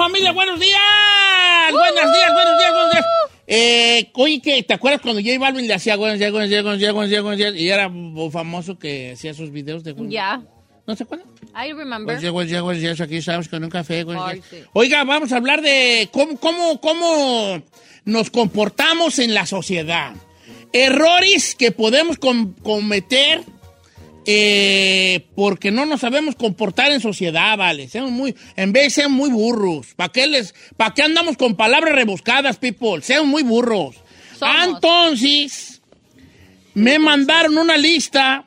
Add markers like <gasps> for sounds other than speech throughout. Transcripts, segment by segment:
Familia. Buenos días. Buenos días, buenos días, buenos días. Eh, oye, que ¿te acuerdas cuando J Balvin le hacía buenos días, buenos días, buenos días, buenos días, buenos días? Y era famoso que hacía sus videos de buenos Yeah, ¿No se acuerdan? I remember. Buenos días, buenos días, buenos días. Aquí estamos con un café. Ay, sí. Oiga, vamos a hablar de cómo, cómo, cómo nos comportamos en la sociedad. Errores que podemos com- cometer eh, porque no nos sabemos comportar en sociedad, vale. Seamos muy, en vez sean muy burros. ¿Para qué, les, ¿Para qué andamos con palabras rebuscadas, people? Sean muy burros. Somos. Entonces, me mandaron una lista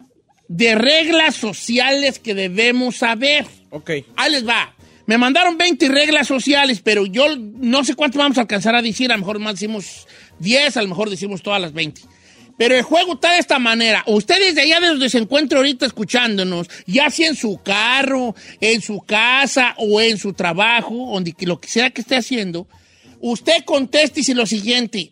de reglas sociales que debemos saber. Ok. Ahí les va. Me mandaron 20 reglas sociales, pero yo no sé cuánto vamos a alcanzar a decir. A lo mejor más decimos 10, a lo mejor decimos todas las 20. Pero el juego está de esta manera. Ustedes de allá de donde se encuentran ahorita escuchándonos, ya sea en su carro, en su casa o en su trabajo, donde que- lo que sea que esté haciendo, usted conteste y dice lo siguiente.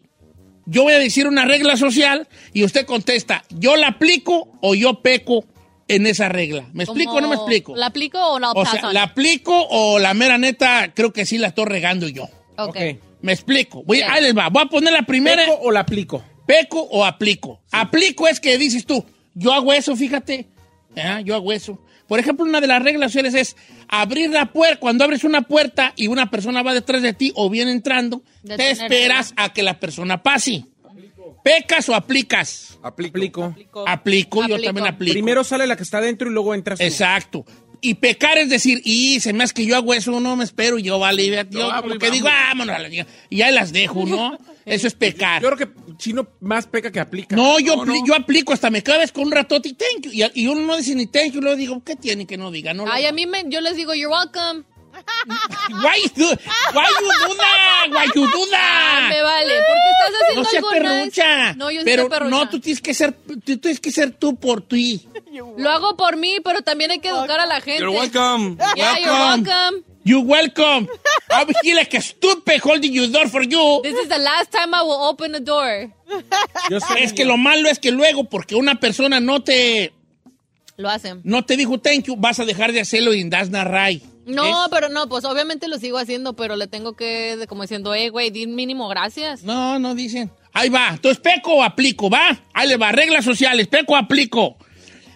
Yo voy a decir una regla social y usted contesta, ¿yo la aplico o yo peco en esa regla? ¿Me explico o no me explico? ¿La aplico o la O sea, ¿la aplico o la mera neta creo que sí la estoy regando yo? Ok. Ok. Me explico. Voy, Bien. ahí les va. Voy a poner la primera. ¿Peco o la aplico? ¿Peco o aplico? Aplico es que dices tú, yo hago eso, fíjate. Ah, Yo hago eso. Por ejemplo, una de las reglas sociales es abrir la puerta. Cuando abres una puerta y una persona va detrás de ti o viene entrando, te esperas a que la persona pase. ¿Pecas o aplicas? Aplico. Aplico, yo Aplico. también aplico. Primero sale la que está dentro y luego entras tú. Exacto. Y pecar es decir, y se me hace que yo hago eso, no me espero, y yo vale, yo No, como que digo, vámonos a la chingada", y ya las dejo, ¿no? <laughs> Eso es pecar. Yo creo que Chino más peca que aplica. No, yo, yo aplico hasta me cabes con un ratote y thank you. Y, y uno no dice ni thank you, luego digo, ¿qué tiene que no diga? No, Ay, a mí me, yo les digo, you're welcome. <laughs> Why you why you do that? Why you do that? Me vale, porque estás haciendo No seas algo nice. No, yo pero soy perrucha. no, tú tienes que ser, tú tienes que ser tú por ti. Lo hago por mí, pero también hay que educar a la gente. You're welcome. Yeah, you're Welcome. Welcome. You <laughs> welcome. I'll be here like a stupid holding your door for you. This is the last time I will open the door. Yo sé- Es que lo malo es que luego, porque una persona no te, Lo hacen. no te dijo thank you, vas a dejar de hacerlo y das narray. No, ¿Es? pero no, pues obviamente lo sigo haciendo, pero le tengo que, como diciendo, eh, güey, di mínimo gracias. No, no dicen. Ahí va. Entonces, peco o aplico, ¿va? Ahí le va. Reglas sociales, peco o aplico.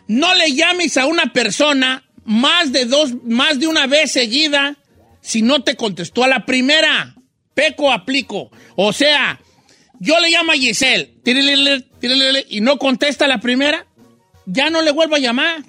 No le llames a una persona más de dos, más de una vez seguida si no te contestó a la primera. Peco aplico. O sea, yo le llamo a Giselle, tirilele, tirilele, y no contesta a la primera, ya no le vuelvo a llamar.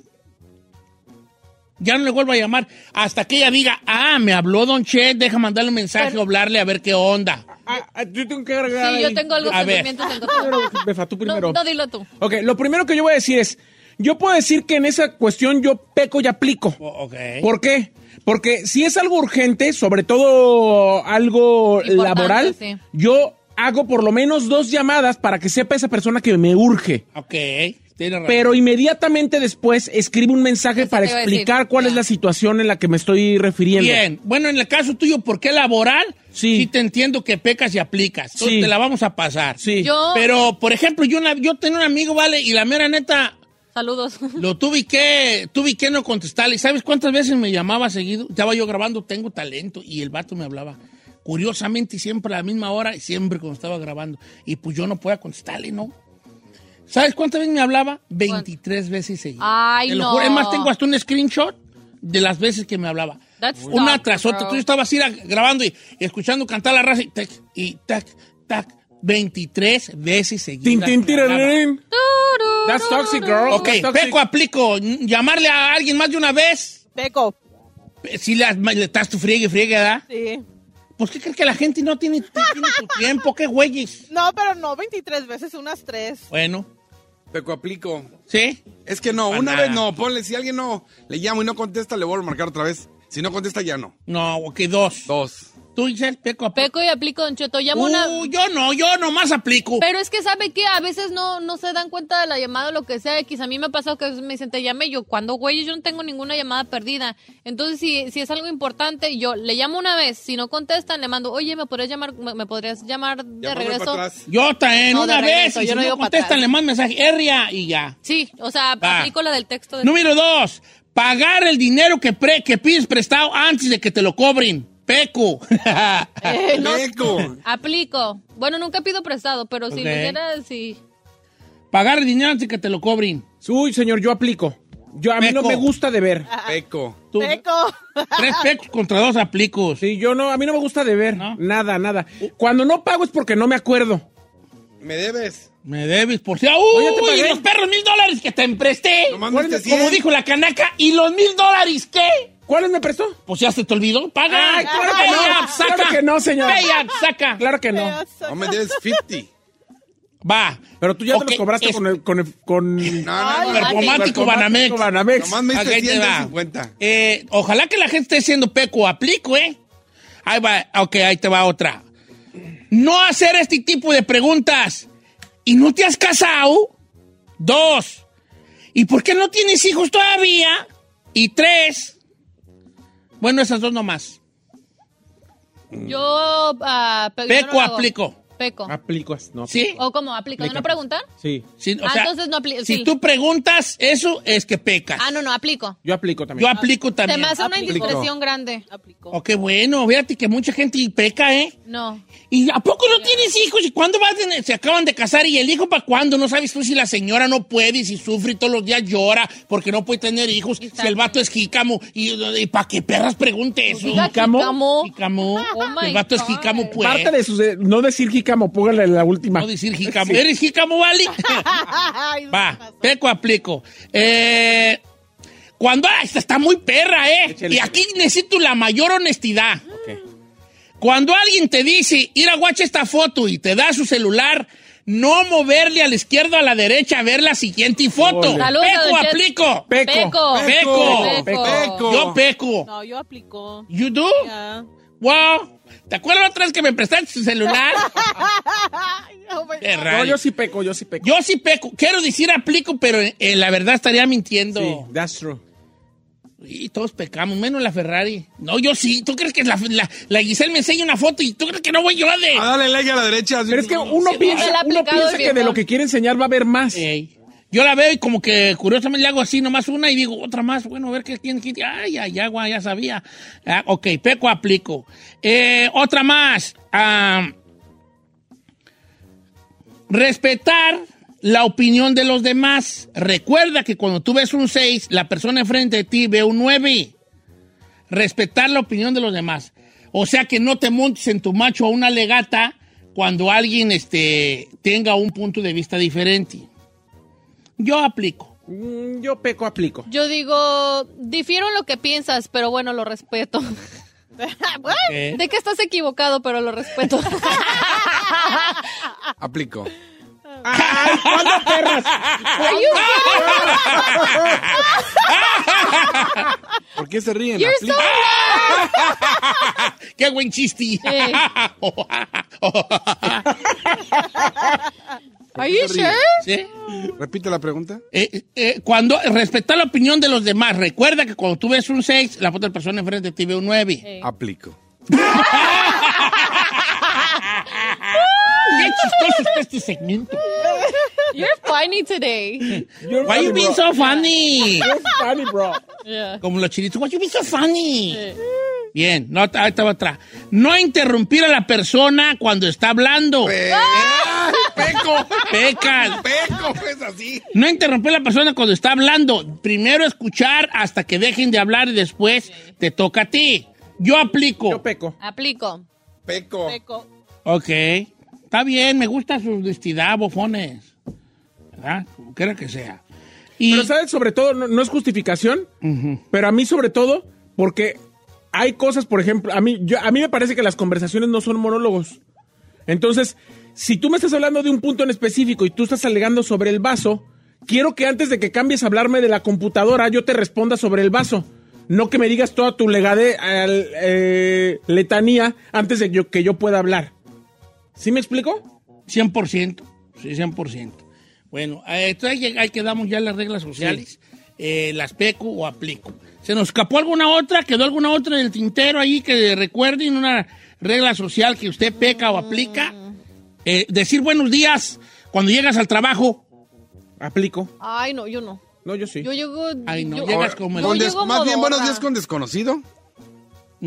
Ya no le vuelvo a llamar hasta que ella diga, ah, me habló Don Che, deja mandarle un mensaje o hablarle a ver qué onda. Ah, ah, yo tengo que agregar Sí, yo tengo algo ver. sentimientos. Primero, <laughs> Befa, tú primero. No, no, dilo tú. Ok, lo primero que yo voy a decir es, yo puedo decir que en esa cuestión yo peco y aplico. O- ok. ¿Por qué? Porque si es algo urgente, sobre todo algo Importante, laboral, sí. yo hago por lo menos dos llamadas para que sepa esa persona que me urge. Ok, tiene razón. Pero inmediatamente después escribo un mensaje Eso para explicar cuál es la situación en la que me estoy refiriendo. Bien, bueno, en el caso tuyo, ¿por qué laboral? Sí. te entiendo que pecas y aplicas. Entonces Sí. te la vamos a pasar. Sí. Yo, Pero, por ejemplo, yo, una- yo tenía un amigo, ¿vale? Y la mera neta, saludos. <laughs> lo tuve que, tuve que no contestarle. ¿Sabes cuántas veces me llamaba seguido? Estaba yo grabando Tengo Talento y el vato me hablaba. Curiosamente, siempre a la misma hora y siempre cuando estaba grabando. Y pues yo no podía contestarle, ¿no? ¿Sabes cuántas veces me hablaba? 23 veces seguidas. Ay, Te lo no. juro. Es más, tengo hasta un screenshot de las veces que me hablaba. That's Una tras otra. Tú estabas ir a- grabando y, y escuchando cantar la raza y tac, y tac, tac. 23 veces seguidas. Tin, tin, tirarín. That's toxic, girl. Ok, That's toxic. Peco, aplico. Llamarle a alguien más de una vez. Peco. Si le, le estás tu friegue, friegue, ¿verdad? Sí. ¿Por qué crees que la gente no tiene, tiene tu <laughs> tiempo? ¿Qué güeyes? No, pero no, 23 veces, unas 3. Bueno, Peco, aplico. ¿sí? Es que no, una nada. vez no. Ponle, si alguien no le llamo y no contesta, le vuelvo a marcar otra vez. Si no contesta, ya no. No, ok, dos. Dos. ¿Tú, Giselle? Peco, aplico. Peco y aplico, Don Cheto. Llamo una... Uh, yo no, yo nomás aplico. Pero es que sabe que a veces no, no se dan cuenta de la llamada o lo que sea. X a mí me ha pasado que me dicen, te llamé yo. Cuando, güey, yo no tengo ninguna llamada perdida. Entonces, si, si es algo importante, yo le llamo una vez. Si no contestan, le mando, oye, ¿me podrías llamar, me, me podrías llamar de regreso? Yo también, No, una vez. regreso, Y yo si no no digo contestan, le mando mensaje, Erria, y ya. Sí, o sea, Va. aplico la del texto. De... Número dos, pagar el dinero que, pre- que pides prestado antes de que te lo cobren. Peco. Eh, <laughs> no, Peco. aplico. Bueno, nunca pido prestado, pero si Ok. lo hiciera, sí. pagar el dinero antes de que te lo cobren. Uy, señor, yo aplico. Yo, a mí no me gusta deber. Peco. Tú, Peco. Tres pecos contra dos aplicos. Sí, yo no, a mí no me gusta deber. ¿No? Nada, nada. Cuando no pago es porque no me acuerdo. ¿Me debes? Me debes por si. ¡Uy! Oye, te pagué. los perros mil dólares que te empresté! Nomás ¿Cuál me Como 100. dijo la canaca, ¿y los mil dólares qué? ¿Cuáles me prestó? Pues ya se te olvidó. ¡Paga! Ay, claro que no. up, saca. Claro que no, señor. Pay up, saca. Claro que no. No me debes 50. Va. Pero tú ya te los cobraste es- con el, con el- con No, no, no. Performático Banamex. Banamex. Nomás me diste ahí te 100 de va. 50. Eh, ojalá que la gente esté siendo peco. Aplico, ¿eh? Ahí va. Ok, ahí te va otra. No hacer este tipo de preguntas. ¿Y no te has casado? Dos. ¿Y por qué no tienes hijos todavía? Y tres. Bueno, esas dos nomás. Yo, no Peco lo hago. aplico. Peco. Aplico, no. ¿Sí? ¿O cómo? ¿Aplico? ¿No Aplica. preguntan? Sí, Sí, o Ah, sea, entonces no apli- Si sí. tú preguntas eso, es que pecas. Ah, no, no, aplico. yo aplico Yo también. aplico Se también. me hace una Aplico. indiscreción grande. Aplicó. Oh, qué bueno. Fíjate que mucha gente peca, ¿eh? No. ¿Y a poco no tienes hijos? ¿Y cuándo vas tener? Se acaban de casar. ¿Y el hijo para cuándo? No sabes tú si la señora no puede y si sufre y todos los días llora porque no puede tener hijos. Si el vato es jícamo. ¿Y, para qué perras pregunte eso? ¿Jícamo? jícamo. Oh, el vato es jícamo, pues. Parte de sus... no decir jícamo, póngale la última. No decir jícamo. <laughs> ¿Eres jícamo, vale? <laughs> Va, peco aplico. Eh, cuando... ah, esta está muy perra, ¿eh? Échale. Y aquí necesito la mayor honestidad. Cuando alguien te dice, ir a guacha esta foto y te da su celular, no moverle a la izquierda o a la derecha a ver la siguiente foto. Ole. Peco, aplico. Peco. Peco. Peco. Peco. Peco. Yo peco. No, yo aplicó. You do? Wow. ¿Te acuerdas la otra vez que me prestaste tu celular? <laughs> No, yo sí peco, yo sí peco. Yo sí peco. Quiero decir aplico, pero en la verdad estaría mintiendo. Sí, that's true. Y todos pecamos, menos la Ferrari. No, yo sí. ¿Tú crees que la, la, la Giselle me enseña una foto y tú crees que no voy yo a de...? Ah, dale like a la derecha. Pero es que uno Sí, piensa, uno piensa que de lo que quiere enseñar va a haber más. Ey. Yo la veo y como que curiosamente le hago así nomás una y digo otra más. Bueno, a ver qué tiene. Ay, ay, agua, ya sabía. Ah, ok, peco aplico. Eh, otra más. Respetar la opinión de los demás. Recuerda que cuando tú ves un 6, la persona enfrente de ti ve un 9. Respetar la opinión de los demás. O sea que no te montes en tu macho a una legata cuando alguien este, tenga un punto de vista diferente. Yo aplico. Mm, Yo peco, aplico. Yo digo, difiero en lo que piensas, pero bueno, lo respeto. <laughs> De que estás equivocado, pero lo respeto. <laughs> Aplico. ¡Ay, cuándo perras! ¿Por qué se ríen? You're Aplico. <laughs> ¡Qué buen chiste! <laughs> Are you sure? ¿Sí? Repite la pregunta. Eh, eh, cuando respetar la opinión de los demás, recuerda que cuando tú ves un 6, la otra persona enfrente de ti ve un 9. Aplico. <laughs> ¡Qué chistoso está este segmento! You're funny today. You're Why you funny, being bro. so funny? You're funny, bro. Yeah. Como los chinitos, why you being so funny? Bien, no, ahí estaba otra. No interrumpir a la persona cuando está hablando. ¡Peco! Peco. Pecas. Peco, es así. No interrumper a la persona cuando está hablando. Primero escuchar hasta que dejen de hablar y después te toca a ti. Yo aplico. Yo peco. Aplico. Peco. Peco. Ok. Está bien, me gusta su honestidad, bofones. ¿Verdad? Como quiera que sea. Y, Pero, ¿sabes? Sobre todo, no, no es justificación, pero a mí, sobre todo, porque hay cosas, por ejemplo, a mí, yo, a mí me parece que las conversaciones no son monólogos. Entonces, si tú me estás hablando de un punto en específico y tú estás alegando sobre el vaso, quiero que antes de que cambies a hablarme de la computadora, yo te responda sobre el vaso. No que me digas toda tu legade, eh, letanía antes de yo- que yo pueda hablar. ¿Sí me explico? 100%. Sí, 100%. Bueno, eh, entonces ahí, ahí quedamos ya las reglas sociales. Eh, las peco o aplico. ¿Se nos escapó alguna otra? ¿Quedó alguna otra en el tintero ahí que recuerden una regla social que usted peca o aplica? Eh, decir buenos días cuando llegas al trabajo. Aplico. Ay, no, yo no. No, yo sí. Yo llego. Ay, no, yo- llegas como el- más bien buenos días con desconocido.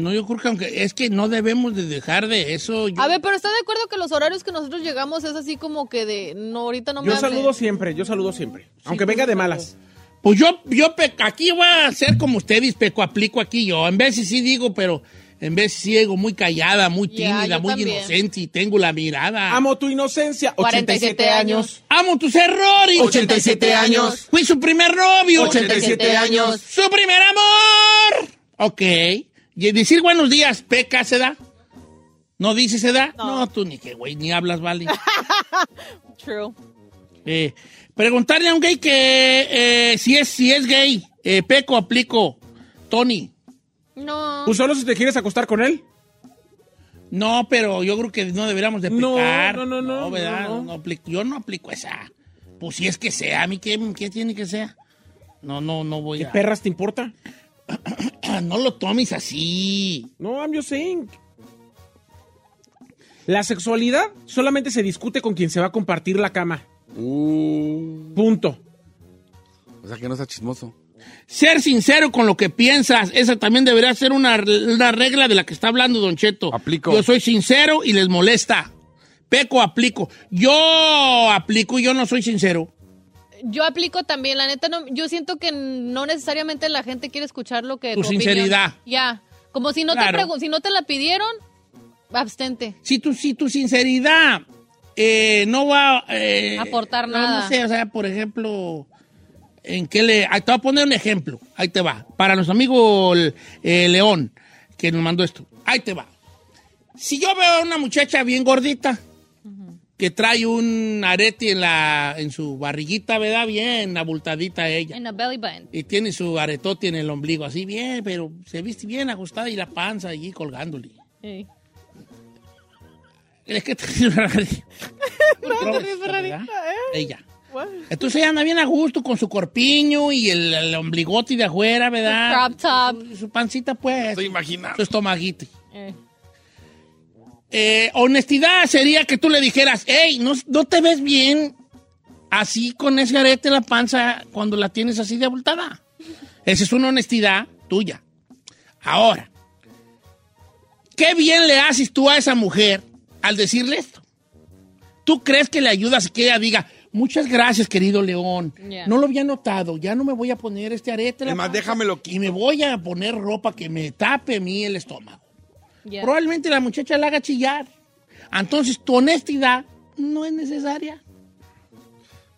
No, yo creo que aunque es que no debemos de dejar de eso. Yo- A ver, pero ¿está de acuerdo que los horarios que nosotros llegamos es así como que de. No, ahorita no me Yo hable? saludo siempre, yo saludo siempre. Aunque venga de malas. Pues yo, yo pe- aquí voy a ser como ustedes, peco, aplico aquí yo. En veces sí digo, pero en sí digo muy callada, muy tímida, muy también. inocente y tengo la mirada. Amo tu inocencia. 47 87 años. Amo tus errores. 87 años. Fui su primer novio. 87 años. Su primer amor. Ok. Y decir buenos días, peca, ¿se da? ¿No dices se da? No, tú ni que, güey, ni hablas, vale. <laughs> True. Eh, preguntarle a un gay que eh, si, es, si es gay, eh, peco, aplico. Tony. No. Pues solo si te quieres acostar con él. No, pero yo creo que no deberíamos de No, pecar. no, no, no, ¿verdad? no, no. No aplico- yo no aplico esa. Pues si es que sea, a mí qué, qué tiene que ser. No, no, no voy ¿Qué a. perras te importa? <clears throat> <clears throat> No lo tomes así. No, I'm just saying. La sexualidad solamente se discute con quien se va a compartir la cama. Uh, Punto. o sea que no está chismoso. Ser sincero con lo que piensas, esa también debería ser una, una regla de la que está hablando Don Cheto. Aplico. Yo soy sincero y les molesta. Peco, aplico. Yo aplico y yo no soy sincero. Yo aplico también, la neta, no, yo siento que no necesariamente la gente quiere escuchar lo que... Tu opinión. sinceridad. Ya, como si no, Claro. te si no te la pidieron, abstente. Si tu, si tu sinceridad eh, no va eh, Aportar no, nada. No sé, o sea, por ejemplo, en qué le. ahí te voy a poner un ejemplo. Ahí te va. Para nuestro amigo eh, León, que nos mandó esto. Ahí te va. Si yo veo a una muchacha bien gordita, que trae un arete en, la, en su barriguita, ¿verdad? Bien abultadita ella. En a belly button. Y tiene su aretote en el ombligo, así bien, pero se viste bien ajustada y la panza allí colgándole. Ey. Es que <laughs> ¿verdad? Ella. Entonces ella anda bien a gusto con su corpiño y el, el ombligote de afuera, ¿verdad? Crop top. Su, su pancita, pues. Estoy imaginando. Su estomaguito. Eh. Eh, honestidad sería que tú le dijeras, hey, no, no te ves bien así con ese arete en la panza cuando la tienes así de abultada. Esa es una honestidad tuya. Ahora, ¿qué bien le haces tú a esa mujer al decirle esto? ¿Tú crees que le ayudas a que ella diga, muchas gracias, querido León? No lo había notado, ya no me voy a poner este arete. en la Es más, panza déjamelo Y me voy a poner ropa que me tape a mí el estómago. Probablemente la muchacha la haga chillar. Entonces, tu honestidad no es necesaria.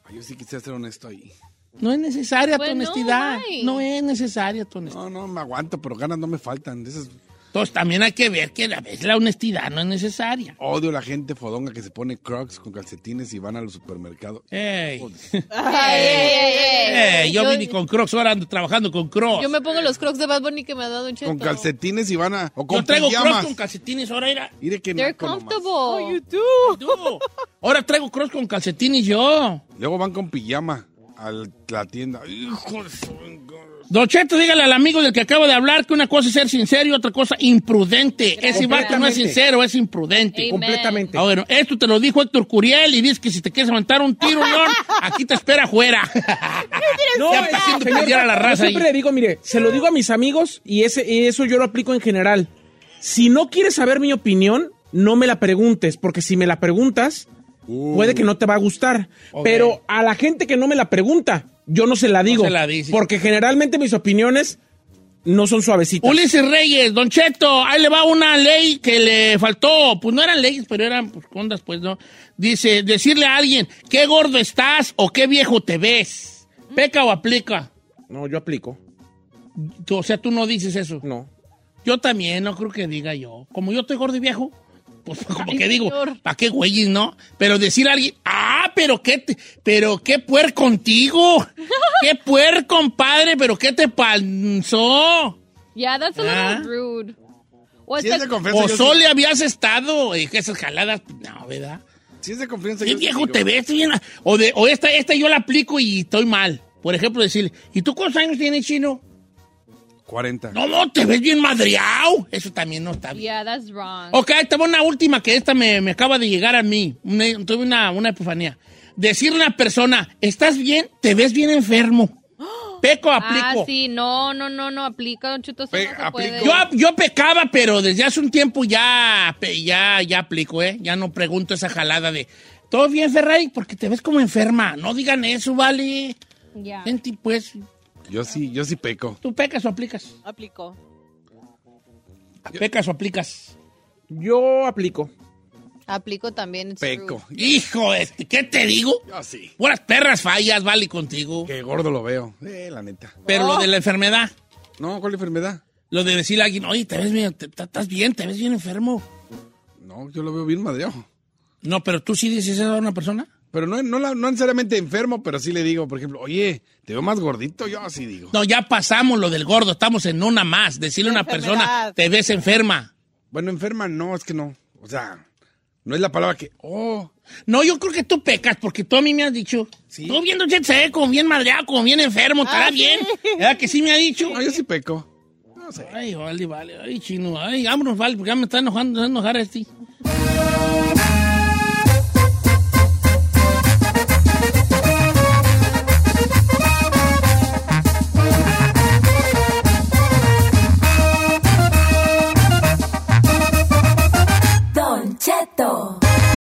Ay, Yo sí quisiera ser honesto ahí. No es necesaria Pues tu no, honestidad. No, es necesaria tu honestidad. No, no, me aguanto, pero ganas no me faltan. De esas Entonces, también hay que ver que a veces la honestidad no es necesaria. odio a la gente fodonga que se pone crocs con calcetines y van a los supermercados. Ey. <laughs> Ay, ey, ey, ey. Ey, yo vine con Crocs, ahora ando trabajando con Crocs. Yo me pongo los crocs de Bad Bunny que me ha dado un cheto. Con calcetines y van a. O con Yo traigo pijamas. Crocs con calcetines, ahora era. Mire que They're naco nomás. comfortable. Oh, you do. Ahora traigo Crocs con calcetines yo. Luego van con pijama a la tienda. Hijo de su- Don Cheto, dígale al amigo del que acabo de hablar que una cosa es ser sincero y otra cosa imprudente. Ese vato no es sincero, es imprudente. Amen. Completamente. Ah, bueno, esto te lo dijo Héctor Curiel y dice que si te quieres aventar un tiro, León, aquí te espera afuera. <laughs> No, Ya es- haciendo señor, la yo raza siempre ahí. le digo, mire, se lo digo a mis amigos y ese, y eso yo lo aplico en general. Si no quieres saber mi opinión, no me la preguntes, porque si me la preguntas, puede que no te va a gustar. Pero a la gente que no me la pregunta, yo no se la digo. se la dices. Porque generalmente mis opiniones no son suavecitas. Ulises Reyes, Don Cheto, ahí le va una ley que le faltó. Pues no eran leyes, pero eran pues, ondas, pues, ¿no? Dice, decirle a alguien, qué gordo estás o qué viejo te ves. ¿Peca o aplica? No, yo aplico. O sea, tú no dices eso. No. Yo también, no creo que diga yo. Como yo estoy gordo y viejo, pues como Ay, que digo. ¿para qué güeyes, no? Pero decir a alguien, ah, pero qué, te- pero qué puer contigo. <laughs> qué puer, compadre, pero qué te panzó. Yeah, that's a Ah. little rude. O Si hasta- es de confianza, O yo solo sí- le habías estado, y que esas jaladas, no, ¿verdad? si es de confianza, ¿Qué viejo te ves? Bien? O, de, o esta, esta yo la aplico y estoy mal. Por ejemplo, decirle, ¿y tú cuántos años tienes, chino? 40. No, no, te ves bien madreado. Eso también no está bien. Yeah, that's wrong. Ok, ahí te va una última que esta me, me acaba de llegar a mí. Tuve una, una epifanía. Decirle a una persona, ¿estás bien? Te ves bien enfermo. <gasps> Peco, aplico. Ah, sí, no, no, no, no aplica, Don Chuto, eso Pe- no se aplico. puede. Yo, yo pecaba, pero desde hace un tiempo ya, ya, ya aplico, ¿eh? Ya no pregunto esa jalada de, ¿todo bien, Ferrari? Porque te ves como enferma. No digan eso, ¿vale? Ya. Gente, pues, Yo sí, yo sí peco. ¿tú pecas o aplicas? Aplicó. ¿Pecas o aplicas? Yo aplico. Aplico también. Peco. Hijo, este, ¿qué te digo? Yo sí. Buenas perras fallas, vale, contigo. Qué gordo lo veo. Eh, la neta. Pero lo de la enfermedad, No, ¿cuál enfermedad? lo de decirle a alguien, oye, te ves bien, estás bien, te ves bien enfermo. No, yo lo veo bien madreado. No, pero tú sí dices eso a una persona. Pero no, no, la- no necesariamente enfermo, pero sí le digo, por ejemplo, oye, te veo más gordito, yo así digo. No, ya pasamos lo del gordo, estamos en una más. Decirle a una persona, te ves enferma. Bueno, enferma no, es que no. O sea, no es la palabra que, oh, No, yo creo que tú pecas, porque tú a mí me has dicho, Sí. tú viendo Jet Set, como bien madreado, como bien enfermo, estará Ah, bien. ¿Verdad que sí me ha dicho? no, yo sí peco. No sé. Ay, vale, vale, ay, chino, ay, vámonos, vale, porque ya me está enojando, me va a enojar este.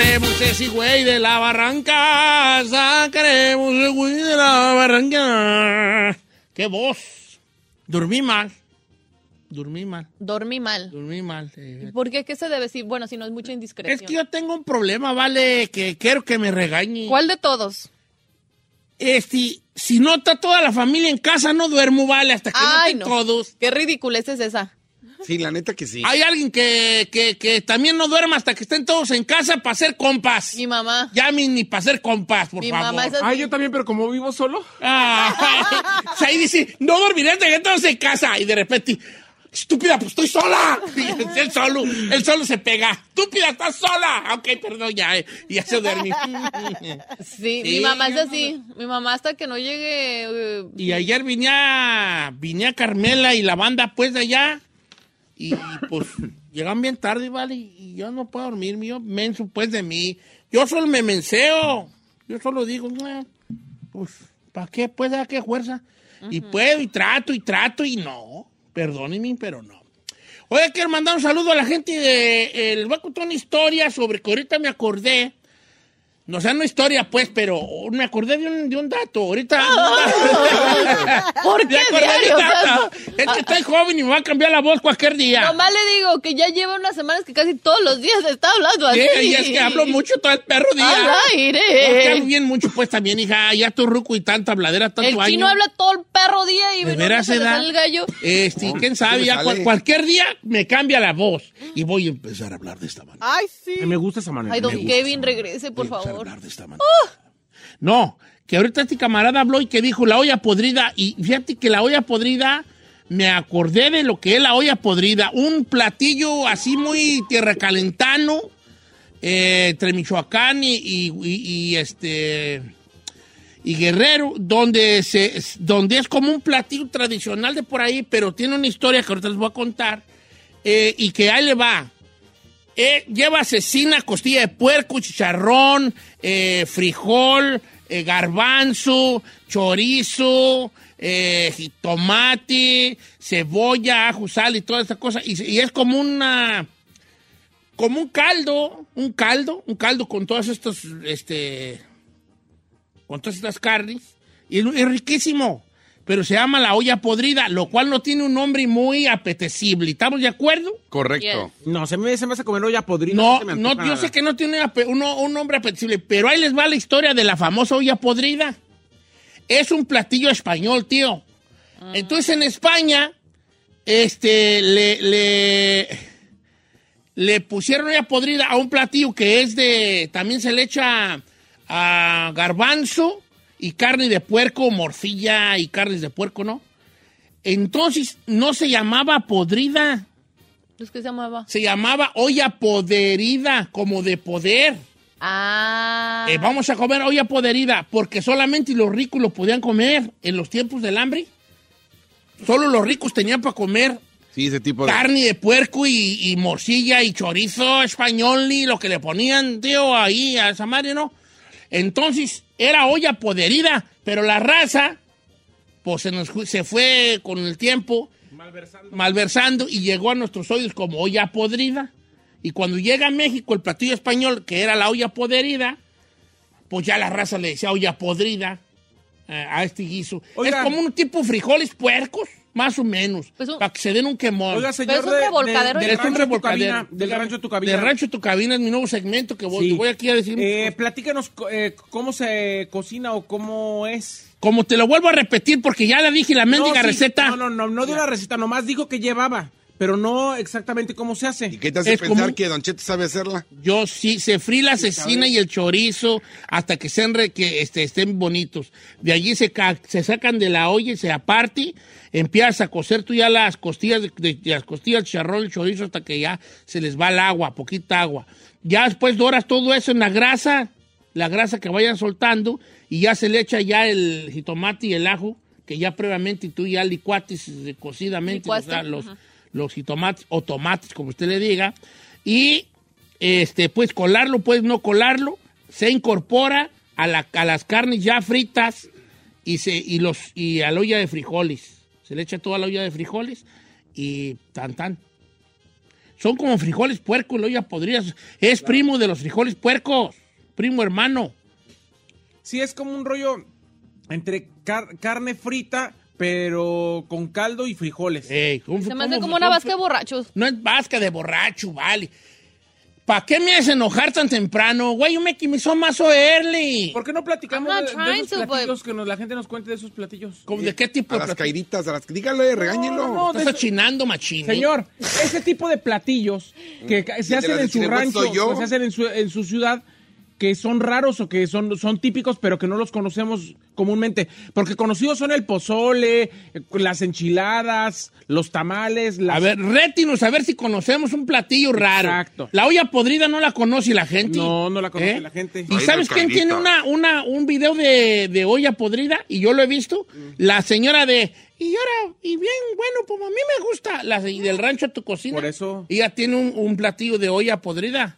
Sacaremos ese güey de la barranca. Sacaremos ese güey de la barranca. ¡Qué voz! Dormí mal. Dormí mal. Dormí mal. Dormí mal. ¿Por qué? ¿Qué se debe decir? Bueno, si no es mucha indiscreción. Es que yo tengo un problema, vale, que quiero que me regañe. ¿Cuál de todos? Este, si no está toda la familia en casa, no duermo, vale, hasta que Ay, no no. estén todos. ¿Qué ridiculez es esa? Sí, la neta que sí. Hay alguien que, que, que también no duerma hasta que estén todos en casa para hacer compas. Mi mamá. Llamen ni para hacer compas, por Mi favor. mamá es así. Ah, yo también, pero como vivo solo. Ah, o sea, ahí dice, no dormiré hasta que todos en casa. Y de repente, estúpida, pues estoy sola. <laughs> Y él solo, él solo se pega. Estúpida, estás sola. Ok, perdón, ya, eh, y ya se duerme. Sí, <laughs> Sí, mi mamá es así. Mi mamá hasta que no llegue... eh, Y ayer vine a, vine a Carmela y la banda pues de allá. Y pues <coughs> llegan bien tarde, ¿vale? Y yo no puedo dormir, yo menso pues de mí. Yo solo me menseo. Yo solo digo, "Nah, pues, ¿para qué? Pues, ¿a qué fuerza? Y puedo, y trato, y trato, y no. Perdónenme, pero no. Oye, quiero mandar un saludo a la gente de... El una historia sobre que ahorita me acordé. No sea, no historia, pues, pero me acordé de un, de un dato. Ahorita... ¿Por Me qué acordé de un diario? dato. Es que estoy joven y me va a cambiar la voz cualquier día. Nomás le digo que ya lleva unas semanas que casi todos los días está hablando así. Sí, y es que hablo mucho todo el perro día. No, que aire. hablo bien mucho, pues, también, hija. Ya estoy ruco y tanta habladera, tanto El año. chino habla todo el perro día y ¿De no veras se sale el gallo. Este, quién sabe, ya cual- cualquier día me cambia la voz. Y voy a empezar a hablar de esta manera. Ay, sí. Me gusta esa manera. Ay, me don. Kevin, regrese, por favor. Hablar de esta manera. No, que ahorita este camarada habló y que dijo la olla podrida. Y fíjate que la olla podrida, me acordé de lo que es la olla podrida. Un platillo así muy tierra calentano, eh, entre Michoacán y, este y Guerrero, donde se donde es como un platillo tradicional de por ahí, pero tiene una historia que ahorita les voy a contar eh, y que ahí le va. Eh, lleva cecina, costilla de puerco, chicharrón, eh, frijol, eh, garbanzo, chorizo, eh, tomate, cebolla, ajo, sal y toda esta cosa. Y, es como una como un caldo, un caldo, un caldo con todas estas, este, con todas estas carnes. Y es riquísimo, pero se llama la olla podrida, lo cual no tiene un nombre muy apetecible. ¿Estamos de acuerdo? Correcto. No, se me, se me hace comer olla podrida. No, se me no, yo nada. sé que no tiene un nombre apetecible, pero ahí les va la historia de la famosa olla podrida. Es un platillo español, tío. Entonces en España, este, le, le, le pusieron olla podrida a un platillo que es de, también se le echa a garbanzo y carne de puerco, morcilla y carnes de puerco, ¿no? Entonces no se llamaba podrida Es que se llamaba. se llamaba olla poderida, como de poder. Ah. Eh, vamos a comer olla poderida, porque solamente los ricos lo podían comer en los tiempos del hambre. Solo los ricos tenían para comer Sí, ese tipo de... carne de puerco y, y morcilla y chorizo español y lo que le ponían, tío, ahí a esa madre, ¿no? Entonces, era olla poderida, pero la raza, pues se, nos se fue con el tiempo malversando y llegó a nuestros oídos como olla podrida. Y cuando llega a México el platillo español, que era la olla podrida, pues ya la raza le decía olla podrida eh, a este guiso. Es como un tipo frijoles puercos, más o menos, Pues un- para que se den un quemón. Oiga, señor, es un de- revolcadero de- y del Es un rancho tu revolcadero. cabina, del rancho tu cabina. De Rancho Tu Cabina es mi nuevo segmento que voy, Sí. voy aquí a decir. Eh, platícanos eh, cómo se cocina o cómo es. Como te lo vuelvo a repetir porque ya la dije la mendiga No, sí, receta. No, no, no, no de una receta, nomás dijo que llevaba, pero no exactamente cómo se hace. ¿Y qué te hace Es pensar como- que Don Cheto sabe hacerla? Yo sí, se fríe la cecina y el chorizo hasta que, sean re- que este, estén bonitos. De allí se, ca- se sacan de la olla y se aparte. Empiezas a cocer tú ya las costillas, de, de- de las costillas, el charrón, el chorizo hasta que ya se les va el agua, poquita agua. Ya después doras todo eso en la grasa, la grasa que vayan soltando y ya se le echa ya el jitomate y el ajo que ya previamente tú ya licuates eh, cocidamente o sea, los, ajá. Los jitomates o tomates, como usted le diga, y este, pues colarlo, pues no colarlo, se incorpora a, la- a las carnes ya fritas y, se, y, los, y a la olla de frijoles. Se le echa toda la olla de frijoles y tan tan. Son como frijoles puercos, la olla podrida. Es primo de los frijoles puercos, primo hermano. Sí, es como un rollo entre car- carne frita, pero con caldo y frijoles. Ey, un- Se me hace ¿cómo- como una cómo- vasca de borrachos. No es vasca de borracho, vale. ¿Para qué me haces enojar tan temprano? Güey, yo me comenzó más early. ¿Por qué no platicamos I'm de, not de trying esos to, platillos? Que nos- la gente nos cuente de esos platillos. ¿Cómo- ¿De qué tipo A de las platillo? caíditas, a las... Dígale, regáñelo. no, no, de Estás eso- achinando, machín. ¿eh? Señor, ese tipo de platillos que ca- <laughs> se hacen las en su rancho, soy yo. o se hacen en su, en su ciudad, que son raros o que son, son típicos, pero que no los conocemos comúnmente. Porque conocidos son el pozole, eh, las enchiladas, los tamales, las... A ver, rétinos, a ver si conocemos un platillo raro. Exacto. La olla podrida no la conoce la gente. ¿Eh? No, no la conoce la gente. ¿Y Ay, sabes quién tiene una, una, un video de, de olla podrida? Y yo lo he visto. La señora de... Y ahora, y bien, bueno, pues a mí me gusta. La de- del rancho a tu cocina. Por eso. Ella tiene un, un platillo de olla podrida.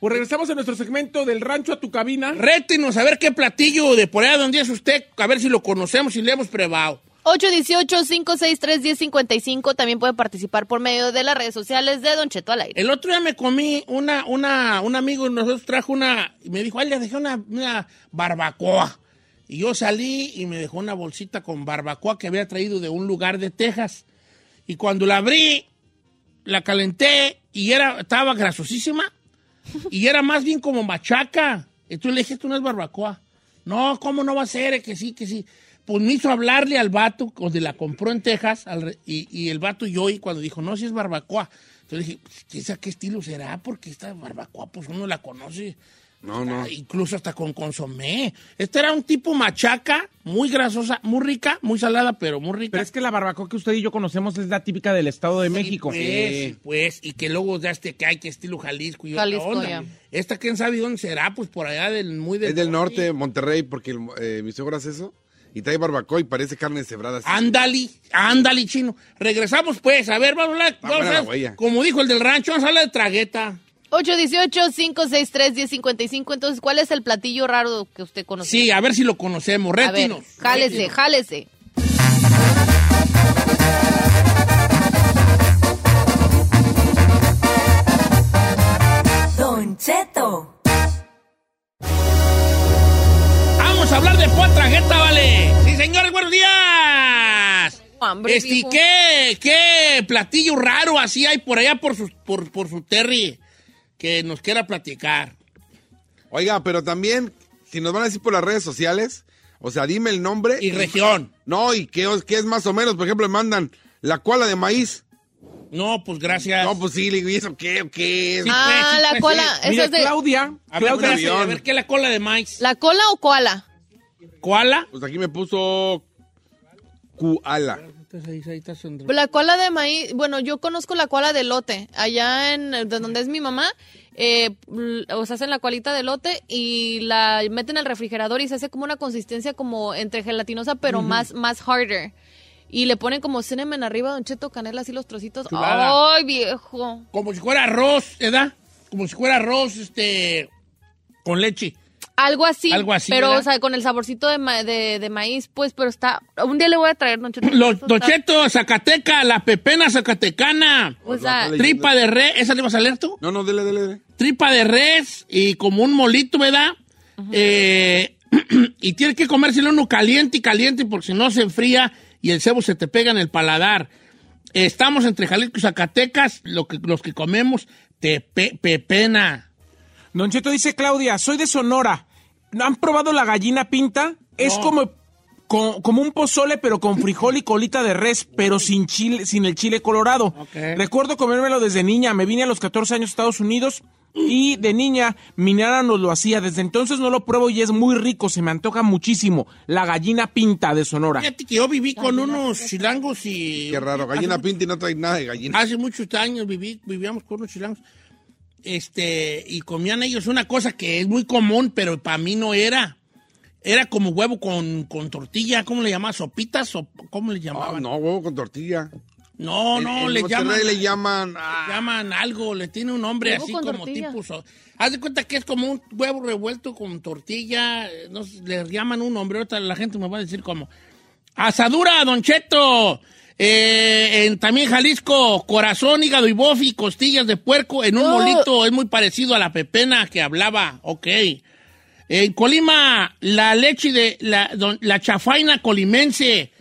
Pues regresamos a nuestro segmento del rancho a tu cabina. Rétenos a ver qué platillo de por allá donde es usted, a ver si lo conocemos y le hemos probado. 818-563-1055. También puede participar por medio de las redes sociales de Don Cheto al aire. El otro día me comí una, una, un amigo de nosotros trajo una, y me dijo, ay, le dejé una, una barbacoa. Y yo salí y me dejó una bolsita con barbacoa que había traído de un lugar de Texas. Y cuando la abrí, la calenté y era, estaba grasosísima. Y era más bien como machaca. Entonces le dije, esto no es barbacoa. No, ¿cómo no va a ser? Que sí, que sí. Pues me hizo hablarle al vato, donde la compró en Texas, al y, y el vato y yo, y cuando dijo, no, si es barbacoa. Entonces dije, pues, ¿qué, esa- ¿qué estilo será? Porque esta barbacoa, pues uno la conoce. No, no. Ah, Incluso hasta con consomé. Este era un tipo machaca, muy grasosa, muy rica, muy salada, pero muy rica. Pero es que la barbacoa que usted y yo conocemos es la típica del Estado de México. Pues, pues, y que luego ya este que hay que estilo Jalisco y otra Jalisco, onda. ya. Esta quién sabe dónde será, pues por allá del muy del, Es del norte, Monterrey, porque el- eh, mi hace eso. Y trae barbacoa y parece carne cebrada. Ándale, ándale, chino. Regresamos pues, a ver, vamos a hablar, vamos a huella. como dijo el del rancho, vamos a hablar de tragueta. 818-563-1055. Entonces, ¿cuál es el platillo raro que usted conoce? Sí, a ver si lo conocemos, A ver, rétinos. jálese, rétinos. jálese. Don Cheto. Vamos a hablar de pua tragueta, vale. Sí, señores, buenos días. Hambre, Este. ¿qué, ¿Qué platillo raro así hay por allá por su, por, por su Terry que nos quiera platicar? Oiga, pero también, si nos van a decir por las redes sociales, o sea, dime el nombre. Y región. No, y qué, os- qué es más o menos. Por ejemplo, me mandan la cola de maíz. No, pues gracias. No, pues sí, le digo, ¿y eso qué o qué es? Sí, Ah, pues, sí, la pues, cola. sí. Esa Mire, es de. Claudia, A ver, Claudia, gracias, a ver, ¿qué es la cola de maíz? ¿La cola o koala? ¿Koala? Pues aquí me puso Kuala. La cola de maíz, bueno, yo conozco la cola de lote, allá en de donde es mi mamá, eh, l- o sea, hacen la colita de lote y la meten al refrigerador y se hace como una consistencia como entre gelatinosa, pero más, más harder. Y le ponen como cinnamon arriba, don Cheto, canela, así los trocitos. Chulada. ¡Ay, viejo! Como si fuera arroz, ¿verdad? Como si fuera arroz, este, con leche. Algo así, Algo así, pero, ¿verdad? o sea, con el saborcito de, ma- de, de maíz, pues, pero está... Un día le voy a traer, don Cheto. Los Docheto, Zacateca, la pepena zacatecana. O sea, Tripa de res, ¿esa le vas a leer tú? No, no, dele, dele, dele. Tripa de res y como un molito, ¿verdad? Eh, <clears throat> y tiene que comérselo uno caliente y caliente porque si no se enfría y el cebo se te pega en el paladar. Estamos entre Jalisco y Zacatecas, lo que, los que comemos tepe- pepena. Don Cheto dice Claudia, soy de Sonora. ¿Han probado la gallina pinta? Es como, co- como un pozole, pero con frijol y colita de res, pero sin chile, sin el chile colorado. Ok. Recuerdo comérmelo desde niña. Me vine a los 14 años a Estados Unidos y de niña mi nana nos lo hacía. Desde entonces no lo pruebo y es muy rico. Se me antoja muchísimo. La gallina pinta de Sonora. Fíjate que yo viví con unos chilangos y... Qué raro. Gallina hace, pinta y no trae nada de gallina. hace muchos años viví, vivíamos con unos chilangos. Este, y comían ellos una cosa que es muy común, pero para mí no era. Era como huevo con, con tortilla, ¿cómo le llamaban? ¿Sopitas? o ¿Cómo le Ah, llamaban? no, huevo con tortilla. No, no, le llaman. le llaman. ah, le llaman algo, le tiene un nombre Huevo así como tortilla. tipo. so- Haz de cuenta que es como un huevo revuelto con tortilla. eh, No sé, le llaman un nombre. Ahorita la gente me va a decir cómo. Asadura, Don Cheto. Eh, en también Jalisco, corazón, hígado y bofi, costillas de puerco en un Oh. molito. Es muy parecido a la pepena que hablaba. Ok. En Colima, la leche de la, don- la chafaina colimense.